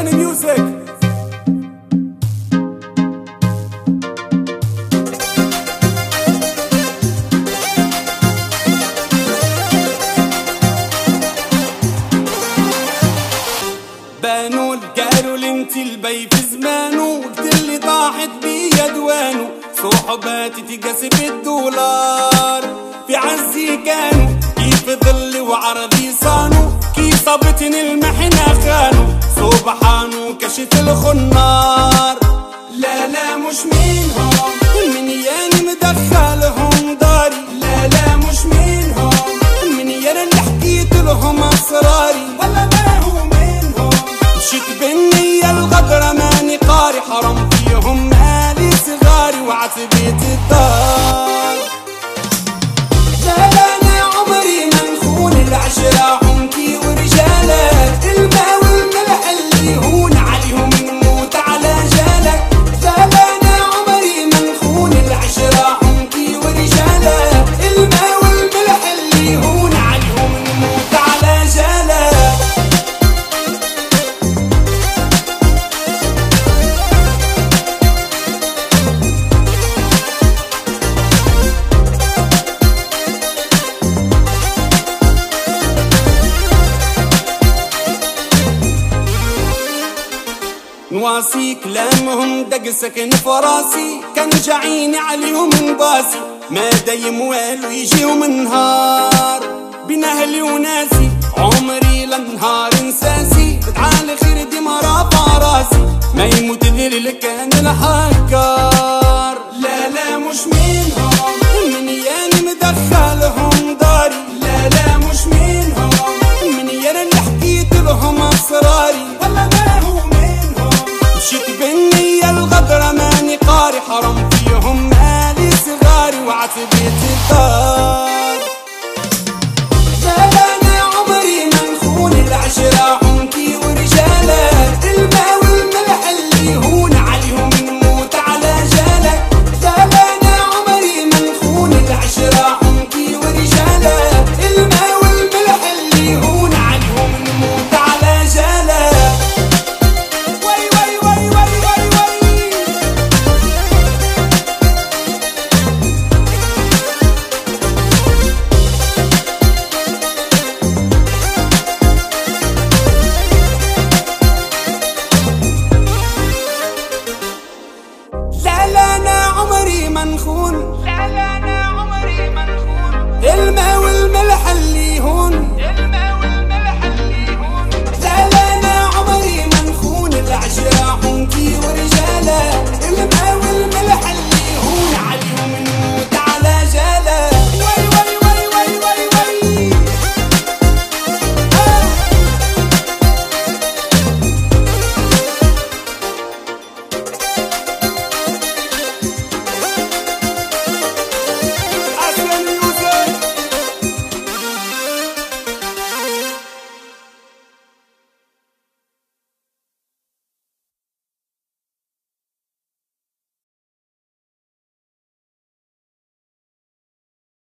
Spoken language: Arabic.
حسين ميوزك بانوا قالوا لي انت البي في زمانه. قلت اللي طاحت بي دوانه صحباتي تقاس بالدولار في عزي كانوا كيف ظلي وعرضي صانوا كيف صابتني المحنة خانوا سبحانه كشف الخنار. لا لا مش منهم. من ياني مدخلهم نواسي كلامهم دق سكن فراسي كان جعيني عليهم باسي. ما دايم والو يجيهم النهار بين أهلي وناسي. عمري لنهار إنساسي. بتعالى خير ديما رافع راسي ما يموت اللي كان الحكار Oh. عمري منخون. فعلا أنا عمري منخون. الماء والملح اللي هون